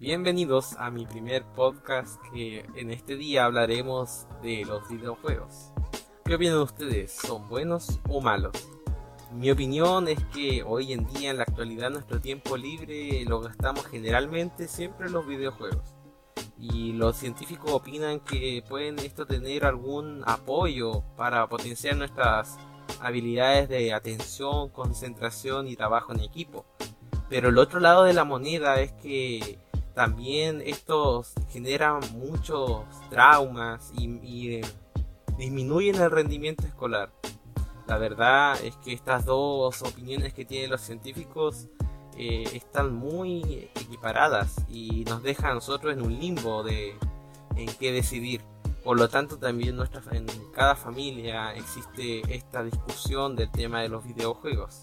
Bienvenidos a mi primer podcast que en este día hablaremos de los videojuegos. ¿Qué opinan ustedes? ¿Son buenos o malos? Mi opinión es que hoy en día, en la actualidad, nuestro tiempo libre lo gastamos generalmente siempre en los videojuegos. Y los científicos opinan que pueden esto tener algún apoyo para potenciar nuestras habilidades de atención, concentración y trabajo en equipo. Pero el otro lado de la moneda es que también esto genera muchos traumas y, eh, disminuyen el rendimiento escolar. La verdad es que estas dos opiniones que tienen los científicos eh, están muy equiparadas y nos dejan a nosotros en un limbo de en qué decidir. Por lo tanto, también nuestra, en cada familia existe esta discusión del tema de los videojuegos.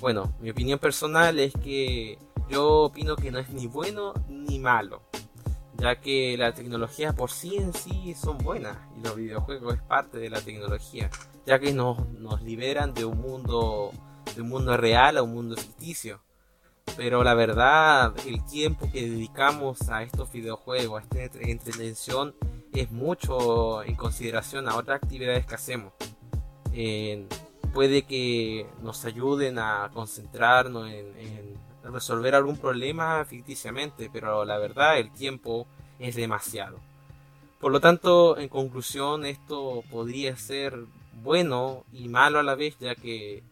Bueno, mi opinión personal es que yo opino que no es ni bueno ni malo, ya que la tecnología por sí en sí son buenas y los videojuegos es parte de la tecnología ya que nos, nos liberan de un mundo de un mundo real a un mundo ficticio. Pero la verdad, el tiempo que dedicamos a estos videojuegos, a esta entretención, es mucho en consideración a otras actividades que hacemos. puede que nos ayuden a concentrarnos en, en, resolver algún problema ficticiamente, pero la verdad el tiempo es demasiado. Por lo tanto, en conclusión, esto podría ser bueno y malo a la vez, ya que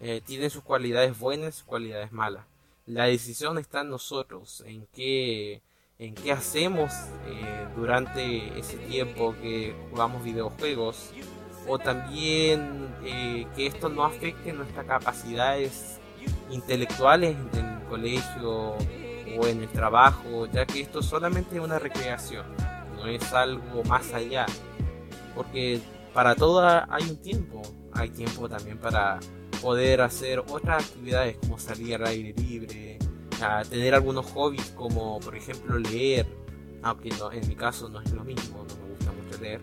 eh, tiene sus cualidades buenas y sus cualidades malas. La decisión está en nosotros, en qué, en qué hacemos eh, durante ese tiempo que jugamos videojuegos, o también eh, que esto no afecte nuestras capacidades intelectuales colegio o en el trabajo, ya que esto solamente es una recreación, no es algo más allá, porque para todo hay un tiempo. Hay tiempo también para poder hacer otras actividades como salir al aire libre, tener algunos hobbies como por ejemplo leer, aunque no, en mi caso no es lo mismo, no me gusta mucho leer.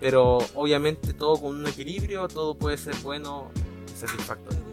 Pero obviamente todo con un equilibrio, todo puede ser bueno y satisfactorio.